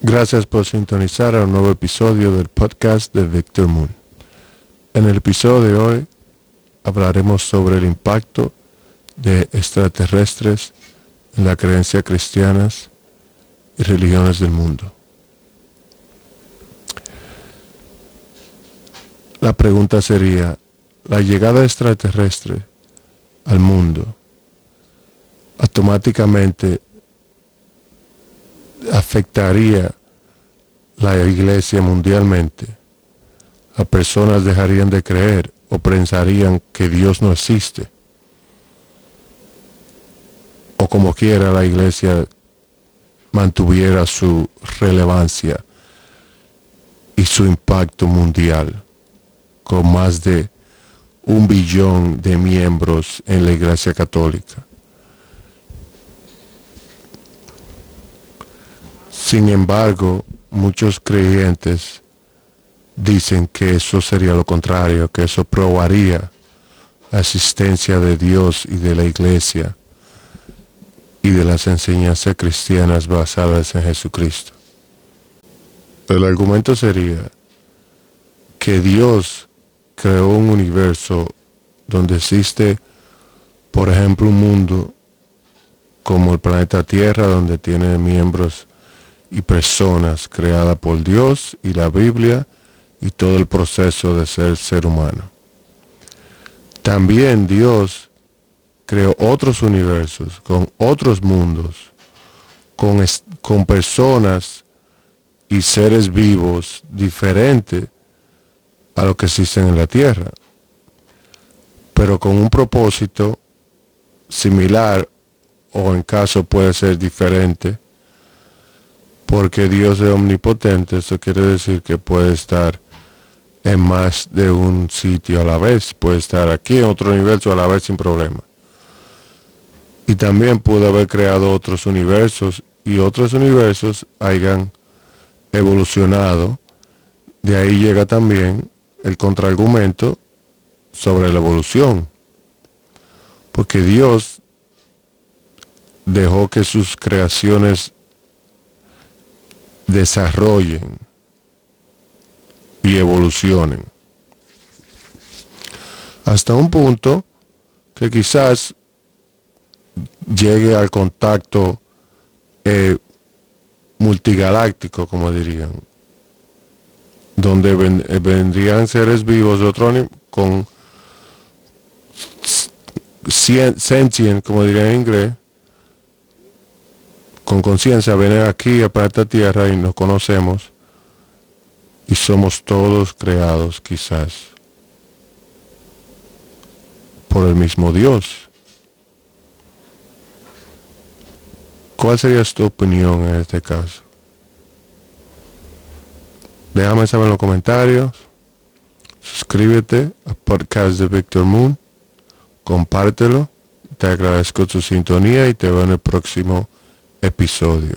Gracias por sintonizar a un nuevo episodio del podcast de Victor Moon. En el episodio de hoy hablaremos sobre el impacto de extraterrestres en la creencia cristianas y religiones del mundo. La pregunta sería, ¿la llegada extraterrestre al mundo automáticamente afectaría la iglesia mundialmente, las personas dejarían de creer o pensarían que Dios no existe. O como quiera la iglesia mantuviera su relevancia y su impacto mundial, con más de un billón de miembros en la iglesia católica. Sin embargo, muchos creyentes dicen que eso sería lo contrario, que eso probaría la existencia de Dios y de la iglesia y de las enseñanzas cristianas basadas en Jesucristo. El argumento sería que Dios creó un universo donde existe, por ejemplo, un mundo como el planeta Tierra, donde tiene miembros y personas creadas por Dios y la Biblia y todo el proceso de ser ser humano. También Dios creó otros universos, con otros mundos, con, con personas y seres vivos diferentes a lo que existen en la tierra, pero con un propósito similar o en caso puede ser diferente porque Dios es omnipotente, eso quiere decir que puede estar en más de un sitio a la vez, puede estar aquí en otro universo a la vez sin problema. Y también pudo haber creado otros universos y otros universos hayan evolucionado. De ahí llega también el contraargumento sobre la evolución. Porque Dios dejó que sus creaciones desarrollen y evolucionen. Hasta un punto que quizás llegue al contacto eh, multigaláctico, como dirían, donde eh, vendrían seres vivos de otro con sentient, como dirían en inglés, con conciencia vienen aquí a esta tierra y nos conocemos y somos todos creados quizás por el mismo Dios. ¿Cuál sería tu opinión en este caso? Déjame saber en los comentarios. Suscríbete al podcast de Victor Moon. Compártelo. Te agradezco tu sintonía y te veo en el próximo episodio.